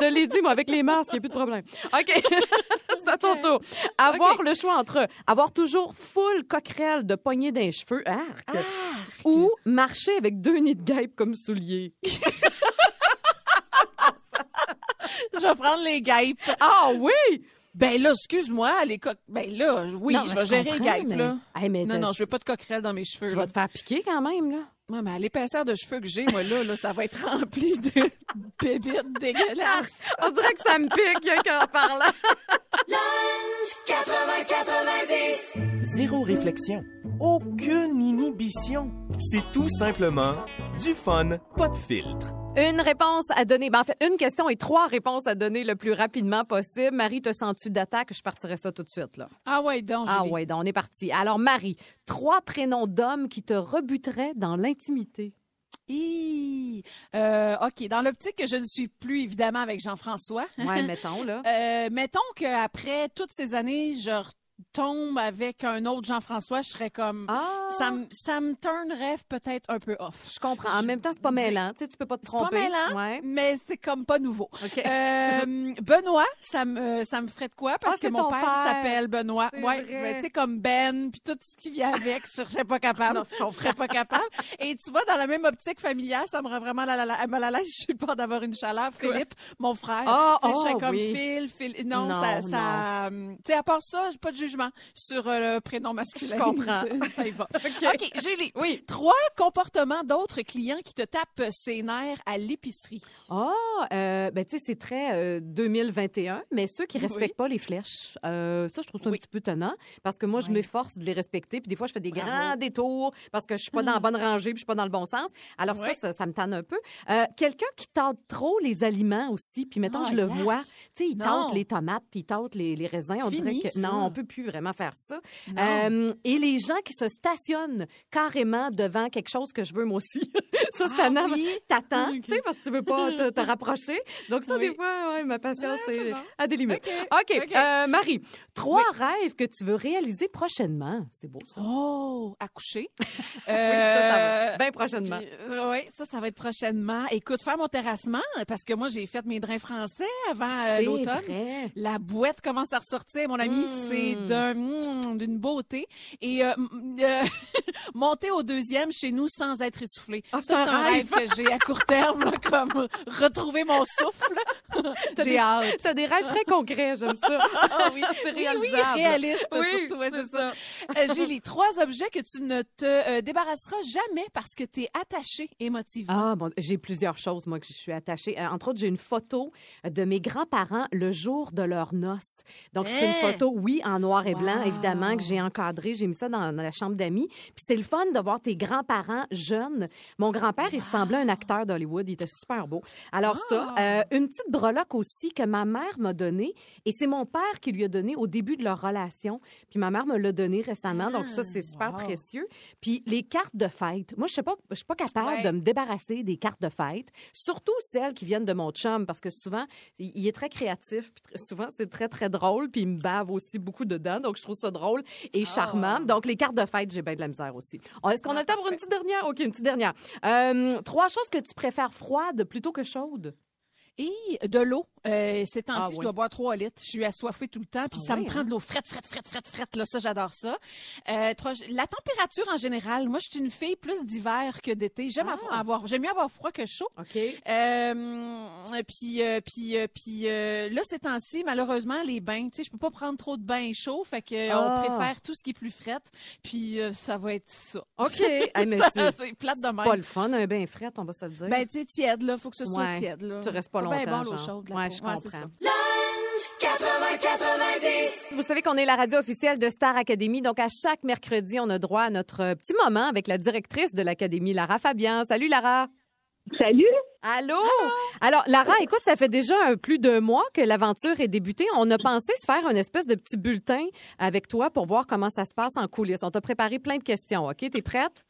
Je te l'ai dit, moi, avec les masques, il n'y a plus de problème. OK. C'est à ton tour. Avoir le choix entre avoir toujours full coquerelle de poignées d'un cheveux, arc, ou marcher avec deux nids de guêpes comme souliers. Je vais prendre les guêpes. Ah oui! Ben là, excuse-moi, les coques. Ben là, oui, Non, je vais gérer les guêpes, mais- là. Hey, mais Non, non, je veux pas de coquerelles dans mes cheveux. Tu là. vas te faire piquer quand même, là. Ouais, mais à l'épaisseur de cheveux que j'ai, moi, là, là, ça va être rempli de bébites dégueulasses. On dirait que ça me pique, qu'en parlant. Zéro réflexion. Aucune inhibition. C'est tout simplement du fun, pas de filtre. Une réponse à donner. Ben, en fait, une question et trois réponses à donner le plus rapidement possible. Marie, te sens-tu d'attaque? Je partirais ça tout de suite, là. Ah ouais, donc, Ah ouais, donc on est parti. Alors, Marie, trois prénoms d'hommes qui te rebuteraient dans l'intimité. Hi. Euh, OK, dans l'optique que je ne suis plus évidemment avec Jean-François, Ouais, mettons, là. euh, mettons qu'après toutes ces années, je retombe avec un autre Jean-François, je serais comme... Ah! Ça me ça me turnerait peut-être un peu off. Je comprends. En même temps, c'est pas mêlant. Tu sais, tu peux pas te C'est pas tromper. mêlant, Ouais. mais c'est comme pas nouveau. Euh, Benoît, ça me ça me ferait de quoi? Parce Ah, que mon père, père. s'appelle Benoît. Ouais, ben, tu sais comme Ben puis tout ce qui vient avec, je serais pas capable. Non, je serais pas capable. Et tu vois dans la même optique familiale, ça me rend vraiment la, la, la- mal à l'aise, je suis pas d'avoir une chaleur. Philippe, mon frère, Ah, tu sais, je ah, serais comme oui. Phil, Phil. Non, Non, ça ça hum, tu sais à part ça, j'ai pas de jugement sur euh, le prénom masculin. Je comprends. ça y va. OK, Julie. Oui. Trois comportements d'autres clients qui te tapent ses nerfs à l'épicerie. Ah, euh, ben tu sais, c'est très euh, 2021, mais ceux qui Oui. respectent pas les flèches, euh, ça, je trouve ça un petit peu tenant parce que moi, je m'efforce de les respecter. Puis des fois, je fais des Bravo. grands détours parce que je suis pas dans la bonne rangée puis je suis pas dans le bon sens. Alors ça, ça, ça me tanne un peu. Euh, Quelqu'un qui tente trop les aliments aussi, puis mettons, Ah, je le vois, tu sais, il tente les tomates puis il tente les, les raisins. On Fini, dirait que ça. non, on peut plus vraiment faire ça. Euh, et les gens qui se stationnent carrément devant quelque chose que je veux moi aussi. ça, c'est Ah tannant. oui? T'attends, Ok. tu sais, parce que tu veux pas te, te rapprocher. Donc ça, Oui. des fois, ouais, ma patience Ah, est bon. à des limites. OK, euh, Marie, trois rêves que tu veux réaliser prochainement. C'est beau, ça. Oh, accoucher. Oui, ça, ça va. Euh, Bien prochainement. oui, ça, ça va être prochainement. Écoute, faire mon terrassement, parce que moi, j'ai fait mes drains français avant euh, l'automne. La boîte commence à ressortir, mon ami, c'est d'un mm, d'une beauté. Et euh, euh, monter au deuxième chez nous sans être essoufflé. Ah, ça, c'est un rêve que j'ai à court terme, là, comme retrouver mon souffle. j'ai hâte. T'as des rêves très concrets, j'aime ça. Ah oui, c'est Oui, réalisable. oui, réaliste, Oui, surtout, ouais, c'est c'est ça. Euh, Julie, trois objets que tu ne te euh, débarrasseras jamais parce que tu es attaché émotivement. Ah, bon, j'ai plusieurs choses, moi, que je suis attachée. Entre autres, j'ai une photo de mes grands-parents le jour de leur noces. Donc, c'est une Hein? photo, oui, en noir et blanc, Wow. évidemment, que j'ai encadrée. J'ai mis ça dans, dans la chambre d'amis. Puis c'est le fun de voir tes grands-parents jeunes. Mon grand-père, il ressemblait à un acteur d'Hollywood. Il était super beau. Alors ça, euh, une petite breloque aussi que ma mère m'a donnée. Et c'est mon père qui lui a donné au début de leur relation. Puis ma mère me l'a donné récemment. Donc ça, c'est super wow. précieux. Puis les cartes de fête. Moi, je sais pas, je suis pas capable Ouais. de me débarrasser des cartes de fête. Surtout celles qui viennent de mon chum. Parce que souvent, il est très créatif. Puis souvent, c'est très, très drôle. Puis il me bave aussi beaucoup dedans. Donc je trouve ça drôle et charmant. Donc les cartes de fête, j'ai bien de la misère aussi. Oh, Est-ce qu'on a le temps pour une petite dernière? OK, une petite dernière. Euh, trois choses que tu préfères froides plutôt que chaudes? Et de l'eau. Euh, ces temps-ci, Ah, je dois boire trois litres. Je suis assoiffée tout le temps, puis Ah ça me prend hein? de l'eau frette, frette, frette, frette, frette. Là, ça, j'adore ça. Euh, trois- la température en général. Moi, je suis une fille plus d'hiver que d'été. J'aime Ah. avoir- j'aime mieux avoir froid que chaud. OK. Euh, puis, euh, puis, euh, puis euh, là, ces temps-ci, malheureusement, les bains, tu sais, je peux pas prendre trop de bains chauds, fait que on préfère tout ce qui est plus fret. Puis euh, ça va être ça. OK. Hey, mais Ça, c'est plate de même. pas le fun, un bain frais, on va se le dire. Ben, tu sais, tiède, là. Faut que ce soit Ouais. tiède, là. Tu restes pas longtemps, bon, l'eau chaude, Ouais, je comprends. ça. Vous savez qu'on est la radio officielle de Star Academy, donc à chaque mercredi, on a droit à notre petit moment avec la directrice de l'Académie, Lara Fabian. Salut Lara. Salut! Allô? Alors, Lara, écoute, ça fait déjà un plus d'un mois que l'aventure est débutée. On a pensé se faire une espèce de petit bulletin avec toi pour voir comment ça se passe en coulisses. On t'a préparé plein de questions, OK? T'es prête?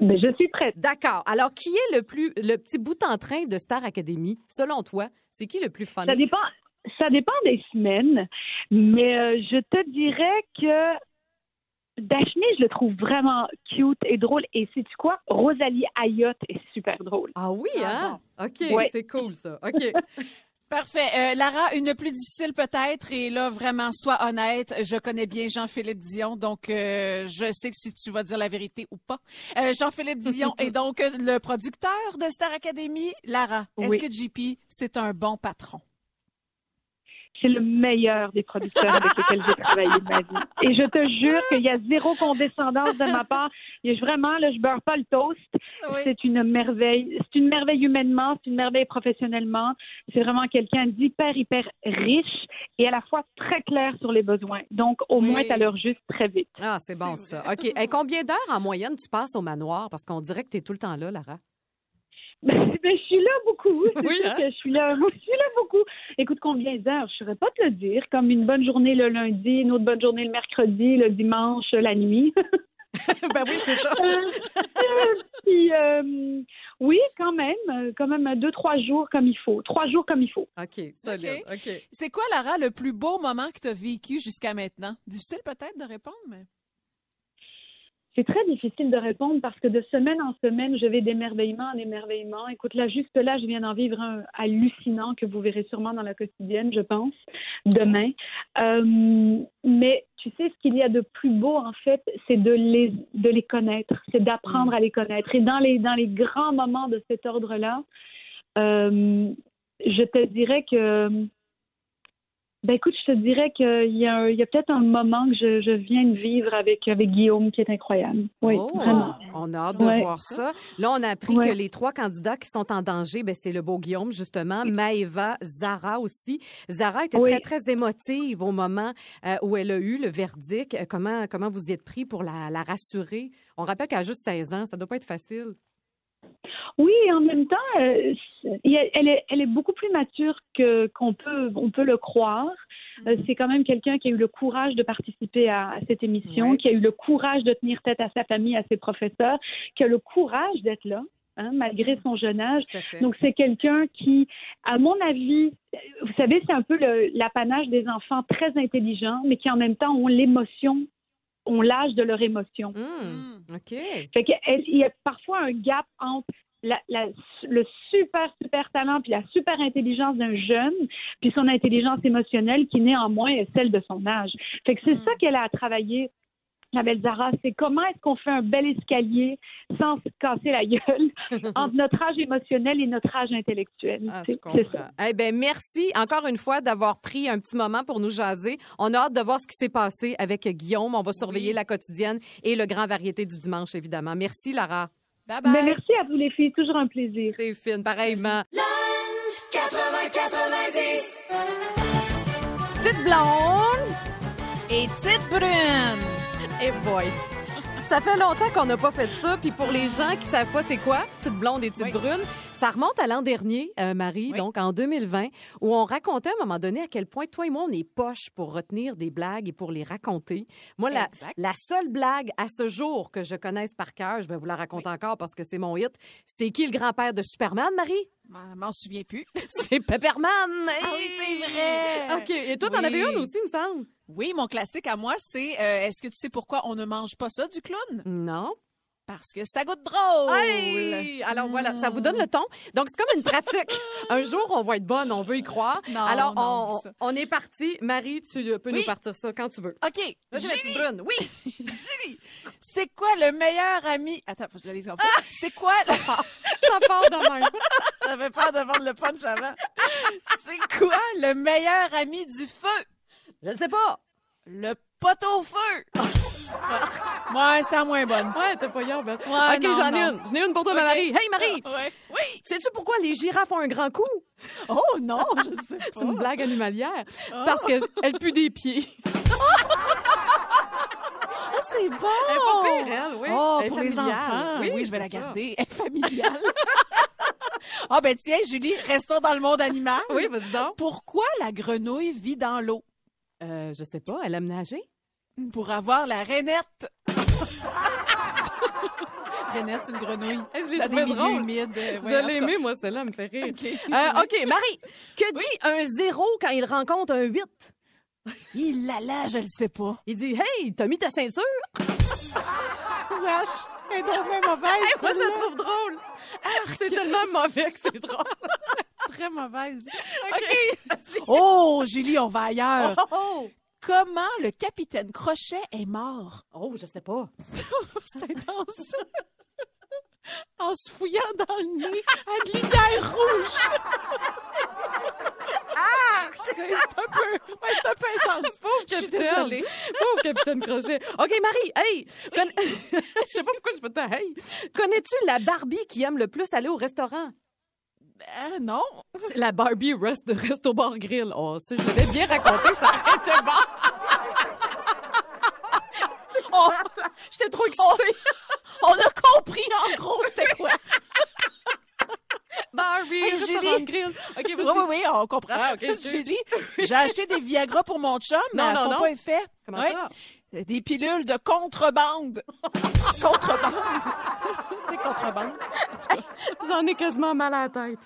Ben, je suis prête. D'accord. Alors, qui est le plus le petit bout en train de Star Academy, selon toi? C'est qui le plus fun? Ça dépend, ça dépend des semaines, mais euh, je te dirais que Daphné, je le trouve vraiment cute et drôle. Et sais-tu quoi? Rosalie Ayotte est super drôle. Ah oui, Ah hein? OK, Ouais. c'est cool, ça. OK. Parfait. Euh, Lara, une plus difficile peut-être, et là, vraiment, sois honnête, je connais bien Jean-Philippe Dion, donc euh, je sais si tu vas dire la vérité ou pas. Euh, Jean-Philippe Dion est donc le producteur de Star Academy. Lara, est-ce que JP, c'est un bon patron? C'est le meilleur des producteurs avec lesquels j'ai travaillé de ma vie. Et je te jure qu'il y a zéro condescendance de ma part. Il y a vraiment, là, je beurre pas le toast. C'est une merveille. C'est une merveille humainement, c'est une merveille professionnellement. C'est vraiment quelqu'un d'hyper, hyper riche et à la fois très clair sur les besoins. Donc, au moins, tu l'heure juste très vite. Ah, c'est bon, ça. OK. Et combien d'heures en moyenne tu passes au manoir? Parce qu'on dirait que tu es tout le temps là, Lara. Ben, ben, je suis là beaucoup. Oui, hein? que je suis là. Moi, je suis là beaucoup. Écoute, combien d'heures? Je ne saurais pas te le dire. Comme une bonne journée le lundi, une autre bonne journée le mercredi, le dimanche, la nuit. ben oui, c'est ça. Puis, euh, oui, quand même. Quand même deux, trois jours comme il faut. Trois jours comme il faut. OK, solide. OK. C'est quoi, Lara, le plus beau moment que tu as vécu jusqu'à maintenant? Difficile peut-être de répondre, mais... C'est très difficile de répondre parce que de semaine en semaine, je vais d'émerveillement en émerveillement. Écoute, là, juste là, je viens d'en vivre un hallucinant que vous verrez sûrement dans la quotidienne, je pense, demain. Euh, mais tu sais, ce qu'il y a de plus beau, en fait, c'est de les, de les connaître, c'est d'apprendre à les connaître. Et dans les, dans les grands moments de cet ordre-là, euh, je te dirais que ben écoute, je te dirais qu'il y a, peut-être un moment que je, je viens de vivre avec, avec Guillaume qui est incroyable. Oui, Oh, vraiment. On a hâte de Ouais. voir ça. Là, on a appris Ouais. que les trois candidats qui sont en danger, ben, c'est le beau Guillaume, justement, Maëva, Zara aussi. Zara était Oui. très, très émotive au moment euh, où elle a eu le verdict. Euh, Comment, comment vous y êtes pris pour la, la rassurer? On rappelle qu'elle a juste 16 ans. Ça doit pas être facile. Oui, en même temps, euh, elle, est, elle est beaucoup plus mature que qu'on peut on peut le croire. Euh, c'est quand même quelqu'un qui a eu le courage de participer à, à cette émission, Ouais. qui a eu le courage de tenir tête à sa famille, à ses professeurs, qui a le courage d'être là, hein, malgré son jeune âge. Donc, c'est quelqu'un qui, à mon avis, vous savez, c'est un peu l'apanage des enfants très intelligents, mais qui en même temps ont l'émotion, ont l'âge de leur émotion. Hum, OK. Fait que elle- il y a parfois un gap entre la- la- le super, super talent puis la super intelligence d'un jeune, puis son intelligence émotionnelle qui néanmoins est celle de son âge. Fait que c'est Mm. ça qu'elle a à travailler la belle Zara, c'est comment est-ce qu'on fait un bel escalier sans se casser la gueule entre notre âge émotionnel et notre âge intellectuel? Ah, C'est- je comprends. Eh ben, merci encore une fois d'avoir pris un petit moment pour nous jaser. On a hâte de voir ce qui s'est passé avec Guillaume. On va surveiller Oui. la quotidienne et le grand variété du dimanche, évidemment. Merci, Lara. Bye Mais bye. merci à vous les filles, toujours un plaisir. C'est fine, pareillement. Petite blonde! Et petite brune. Et boy! Ça fait longtemps qu'on n'a pas fait ça, puis pour les gens qui savent pas c'est quoi, petite blonde et petite Oui. brune, ça remonte à l'an dernier, euh, Marie, Oui. donc en 2020, où on racontait à un moment donné à quel point toi et moi on est poche pour retenir des blagues et pour les raconter. Moi, la, la seule blague à ce jour que je connaisse par cœur, je vais vous la raconter encore parce que c'est mon hit, c'est qui le grand-père de Superman, Marie? Je m'en souviens plus. C'est Pepperman! Ah oui, c'est vrai. OK, et toi, t'en avais une aussi, il me semble? Oui, mon classique à moi, c'est euh, est-ce que tu sais pourquoi on ne mange pas ça du clown? Non. Parce que ça goûte drôle. Hey! Alors voilà, ça vous donne le ton. Donc c'est comme une pratique. Un jour, on va être bonne, on veut y croire. Non, Alors non, on, on est parti. Marie, tu peux nous partir ça quand tu veux. OK. Julie, brune. Oui. Julie, c'est quoi le meilleur ami... Attends, faut que je le lise en fait. C'est quoi... le- Ça part de même. J'avais peur de vendre le punch avant. C'est quoi le meilleur ami du feu? Je ne sais pas. Le pot-au-feu. ouais, c'était la moins bonne. Ouais, t'es pas hier, ben. Ouais, OK, j'en ai une. J'en ai une pour toi, ma. Marie. Hey, Marie. Ouais. Oui. Sais-tu pourquoi les girafes ont un grand cou? Oh non, je sais pas. C'est une blague animalière. Parce qu'elles puent des pieds. Ah, c'est bon. Elle est pas pire, elle, oui. Oh, Elle est pour les enfants. Oui, Oui, je vais la ça. garder. Elle est familiale. Ah ben tiens, Julie, restons dans le monde animal. Oui, vas-y donc. Pourquoi la grenouille vit dans l'eau? Euh, je sais pas, elle aime nager? Pour avoir la rainette. rainette, c'est une grenouille. Je l'ai des milieux drôle. humides. euh, ouais, je l'ai aimé, moi, celle-là, elle me fait rire. OK. Euh, OK, Marie, que dit un zéro quand il rencontre un 8? Il la là, je le sais pas. Il dit Hey, t'as mis ta ceinture? Wesh, elle est mauvaise. Hey, moi, je la trouve drôle. C'est tellement mauvais que c'est drôle. très mauvaise. OK. Oh, Julie, on va ailleurs. Oh, oh. Comment le capitaine Crochet est mort? Oh, je sais pas. C'est intense. En se fouillant dans le nez à de lumière rouge. Ah! C'est un peu, ouais, c'est un peu intense. Pauvre Je suis capitaine. désolée. Pauvre capitaine Crochet. OK, Marie, hey. conna- je sais pas pourquoi je peux te hey. Connais-tu la Barbie qui aime le plus aller au restaurant? Ben, non. La Barbie rest de Resto Bar Grill. Oh, si je l'avais bien raconté, ça aurait été bon. Oh, j'étais trop excitée. On a compris, en gros, c'était quoi. Barbie, Hey, Julie. grill. OK, vas-y. Oui, oui, oui, on comprend. Ah. Julie, j'ai acheté des Viagra pour mon chum, mais elles font non. pas effet. Comment Ouais. ça? Des pilules de contrebande. contrebande. Contrebande. J'en ai quasiment mal à la tête.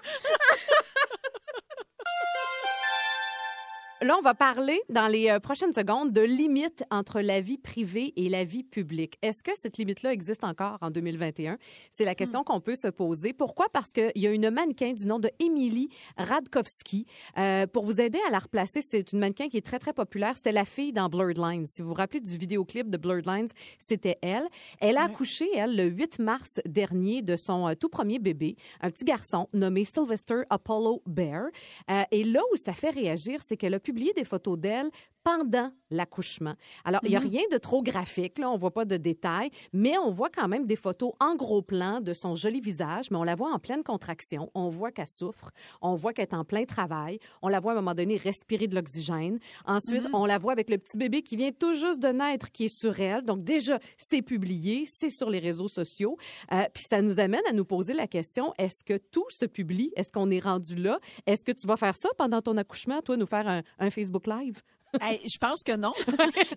Là, on va parler dans les euh, prochaines secondes de limite entre la vie privée et la vie publique. Est-ce que cette limite-là existe encore en 2021? C'est la question qu'on peut se poser. Pourquoi? Parce qu'il y a une mannequin du nom de Émilie Radkowski. Euh, pour vous aider à la replacer, c'est une mannequin qui est très, très populaire. C'était la fille dans Blurred Lines. Si vous vous rappelez du vidéoclip de Blurred Lines, c'était elle. Elle a accouché, elle, le 8 mars dernier de son euh, tout premier bébé, un petit garçon nommé Sylvester Apollo Bear. Euh, et là où ça fait réagir, c'est qu'elle a publié des photos d'elle pendant l'accouchement. Alors, il n'y a rien de trop graphique, là, on voit pas de détails, mais on voit quand même des photos en gros plan de son joli visage, mais on la voit en pleine contraction, on voit qu'elle souffre, on voit qu'elle est en plein travail, on la voit à un moment donné respirer de l'oxygène. Ensuite, on la voit avec le petit bébé qui vient tout juste de naître, qui est sur elle. Donc déjà, c'est publié, c'est sur les réseaux sociaux. Euh, puis ça nous amène à nous poser la question, est-ce que tout se publie? Est-ce qu'on est rendu là? Est-ce que tu vas faire ça pendant ton accouchement, toi, nous faire un, un Facebook Live? Hey, je pense que non.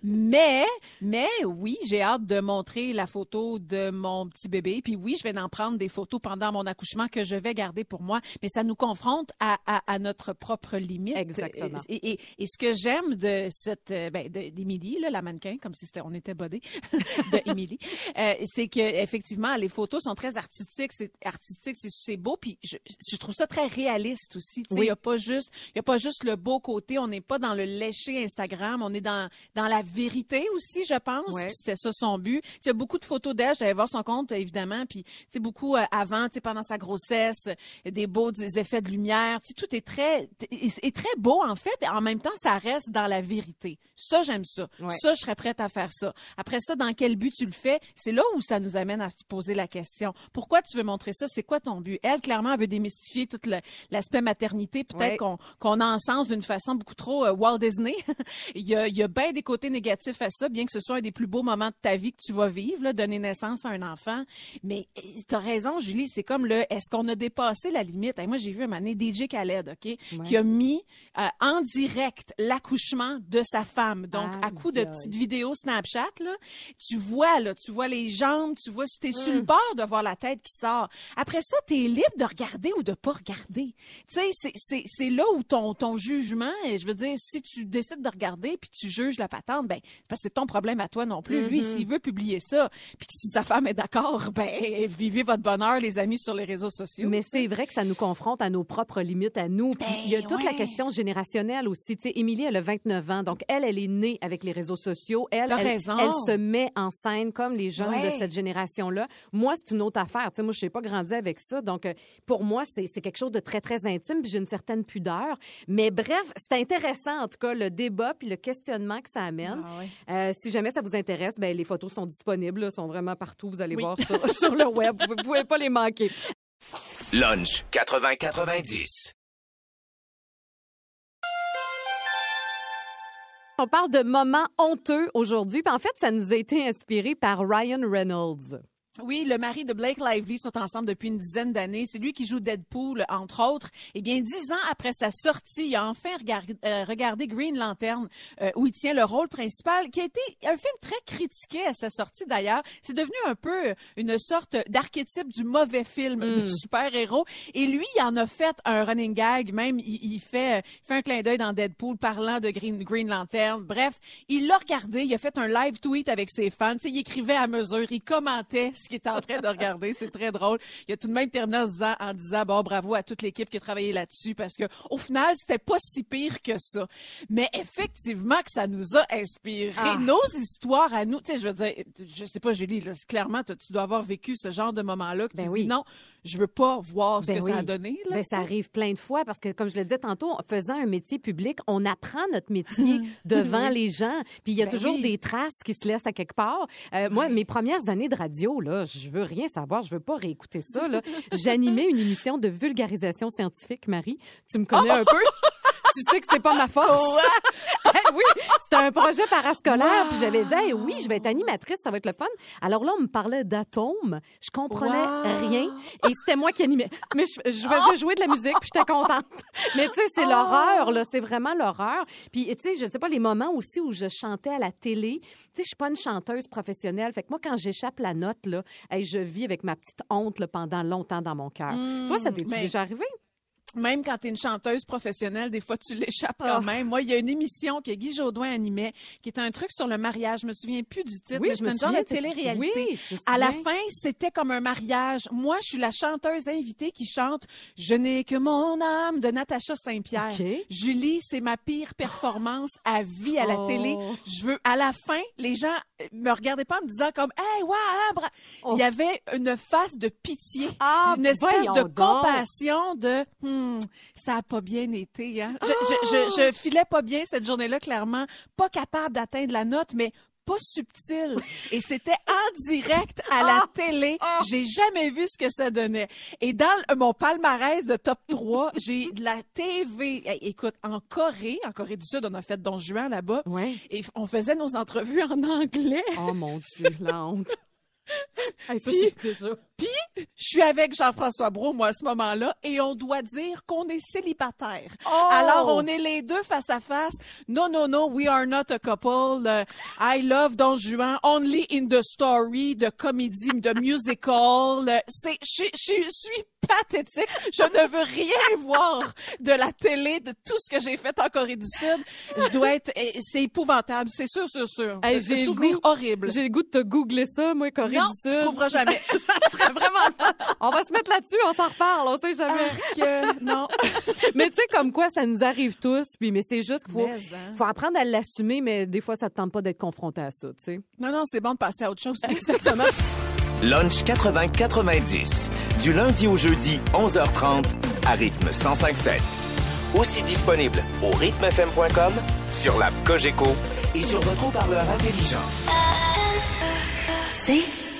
mais, mais oui, j'ai hâte de montrer la photo de mon petit bébé. Puis oui, je vais en prendre des photos pendant mon accouchement que je vais garder pour moi. Mais ça nous confronte à, à, à notre propre limite. Exactement. Et, et, et ce que j'aime de cette, euh, ben, d'Émilie, là, la mannequin, comme si c'était, on était bodé, de Émilie, euh, c'est que effectivement, les photos sont très artistiques, c'est artistique, c'est, beau. Puis je, je trouve ça très réaliste aussi. Tu sais, il Oui. y a pas juste, il y a pas juste le beau côté. On n'est pas dans le léché Instagram. On est dans dans la vérité aussi, je pense. Ouais. C'était ça son but. Il y a beaucoup de photos d'elle. J'allais voir son compte évidemment. Puis sais beaucoup euh, avant, pendant sa grossesse, des beaux des effets de lumière. Tout est très est, est très beau en fait. Et en même temps, ça reste dans la vérité. Ça j'aime ça. Ouais. Ça je serais prête à faire ça. Après ça, dans quel but tu le fais? C'est là où ça nous amène à se poser la question. Pourquoi tu veux montrer ça? C'est quoi ton but? Elle clairement elle veut démystifier tout l'aspect maternité. Peut-être Ouais. qu'on qu'on en sens d'une façon beaucoup trop euh, Walt Disney. il y a, il y a bien des côtés négatifs à ça, bien que ce soit un des plus beaux moments de ta vie que tu vas vivre, là, donner naissance à un enfant. Mais tu as raison, Julie, c'est comme le est-ce qu'on a dépassé la limite? Hey, moi, j'ai vu un donné DJ Khaled, OK, qui a mis euh, en direct l'accouchement de sa femme. Donc, à coup de petites vidéos Snapchat, là, tu vois, là, tu vois les jambes, tu vois, tu es sur Mm. le bord de voir la tête qui sort. Après ça, tu es libre de regarder ou de pas regarder. Tu sais, c'est- là où ton, ton jugement, et je veux dire, si tu décides de regarder puis tu juges la patente, ben, parce que c'est ton problème à toi non plus. Lui, Mm-hmm. s'il veut publier ça, puis que si sa femme est d'accord, ben, vivez votre bonheur, les amis, sur les réseaux sociaux. Mais c'est vrai que ça nous confronte à nos propres limites à nous. Puis Ben, il y a toute la question générationnelle aussi. Tu sais, Émilie, elle a 29 ans. Donc, elle, elle est née avec les réseaux sociaux. Elle, elle, se met en scène comme les jeunes Ouais. de cette génération-là. Moi, c'est une autre affaire. Tu sais, moi, je n'ai pas grandi avec ça. Donc, euh, pour moi, c'est c'est quelque chose de très, très intime. Puis j'ai une certaine pudeur. Mais bref, c'est intéressant, en tout cas, le débat puis le questionnement que ça amène. Ah ouais. Euh, si jamais ça vous intéresse, ben, les photos sont disponibles, là, sont vraiment partout. Vous allez Oui. voir sur, sur le web. Vous ne pouvez pas les manquer. Lunch 80-90. On parle de moments honteux aujourd'hui. Puis en fait, ça nous a été inspiré par Ryan Reynolds. Oui, le mari de Blake Lively sont ensemble depuis une dizaine d'années. C'est lui qui joue Deadpool, entre autres. Eh bien, dix ans après sa sortie, il a enfin regardé, euh, regardé Green Lantern, euh, où il tient le rôle principal, qui a été un film très critiqué à sa sortie d'ailleurs. C'est devenu un peu une sorte d'archétype du mauvais film de super-héros. Et lui, il en a fait un running gag. Même, il, il fait, il fait un clin d'œil dans Deadpool parlant de Green, Green Lantern. Bref, il l'a regardé. Il a fait un live tweet avec ses fans. Il écrivait à mesure. Il commentait ce qu'il était en train de regarder. C'est très drôle. Il a tout de même terminé en disant, en disant bon, bravo à toute l'équipe qui a travaillé là-dessus parce que au final, c'était pas si pire que ça. Mais effectivement que ça nous a inspiré Ah. nos histoires à nous. Tu sais, je veux dire, je sais pas, Julie, là, clairement, tu tu dois avoir vécu ce genre de moment-là que Ben tu oui. dis non, je veux pas voir ce Ben que oui. ça a donné. Là, Ben, ça arrive plein de fois parce que, comme je le disais tantôt, en faisant un métier public, on apprend notre métier devant les gens. Puis il y a Ben toujours oui. des traces qui se laissent à quelque part. Euh, Moi, mes premières années de radio, là, je veux rien savoir, je veux pas réécouter ça. là. J'animais une émission de vulgarisation scientifique, Marie. Tu me connais un peu? Tu sais que c'est pas ma force. Oui, c'était un projet parascolaire. Puis j'avais dit, Hey, oui, je vais être animatrice, ça va être le fun. Alors là, on me parlait d'atomes. Je comprenais Wow. rien. Et c'était moi qui animais. Mais je, je faisais jouer de la musique, puis j'étais contente. Mais tu sais, c'est l'horreur, là. C'est vraiment l'horreur. Puis, tu sais, je sais pas, les moments aussi où je chantais à la télé. Tu sais, je suis pas une chanteuse professionnelle. Fait que moi, quand j'échappe la note, là, hey, je vis avec ma petite honte, là, pendant longtemps dans mon cœur. Toi, ça t'est-tu mais- déjà arrivé? Même quand tu es une chanteuse professionnelle, des fois, tu l'échappes quand Ah. même. Moi, il y a une émission que Guy Jodoin animait, qui était un truc sur le mariage. Je me souviens plus du titre, Oui, mais je me c'était une genre souviens, de télé-réalité. oui, je à la fin, c'était comme un mariage. Moi, je suis la chanteuse invitée qui chante « Je n'ai que mon âme » de Natacha Saint-Pierre. OK. Julie, c'est ma pire performance à vie à la Oh. télé. Je veux, à la fin, les gens euh, me regardaient pas en me disant comme, hey, bra- Oh. il y avait une face de pitié, Ah, une espèce de donc. compassion de, Hmm, ça a pas bien été, hein. Je, je, je, je filais pas bien cette journée-là, clairement, pas capable d'atteindre la note, mais pas subtil. Et c'était en direct à la télé. J'ai jamais vu ce que ça donnait. Et dans mon palmarès de top 3, j'ai de la TV. Hey, écoute, en Corée, en Corée du Sud, on a fait Don Juan là-bas. Ouais. Et on faisait nos entrevues en anglais. Oh mon Dieu, la honte. Hey, ça, Puis- déjà... Je suis avec Jean-François Brault, moi, à ce moment-là, et on doit dire qu'on est célibataire. Oh! Alors, on est les deux face à face. Non, non, non, we are not a couple. Euh, I love Don Juan, only in the story, de comédie, de musical. Euh, C'est, je, je, je suis pathétique. Je ne veux rien voir de la télé, de tout ce que j'ai fait en Corée du Sud. Je dois être, c'est épouvantable, c'est sûr, sûr, sûr. Hey, j'ai le souvenir goût- horrible. J'ai le goût de te googler ça, moi, Corée non, du tu Sud. trouveras jamais. ça serait vraiment On va se mettre là-dessus, on s'en reparle, on sait jamais. Que, non. mais tu sais, comme quoi, ça nous arrive tous, puis mais c'est juste qu'il faut, Mais, hein. faut apprendre à l'assumer, mais des fois, ça te tente pas d'être confronté à ça, tu sais. Non, non, c'est bon de passer à autre chose. Exactement. Lunch 80-90. Du lundi au jeudi, 11h30, à rythme 105.7. Aussi disponible au rythmefm.com, sur l'app Cogeco et sur votre haut-parleur intelligent. C'est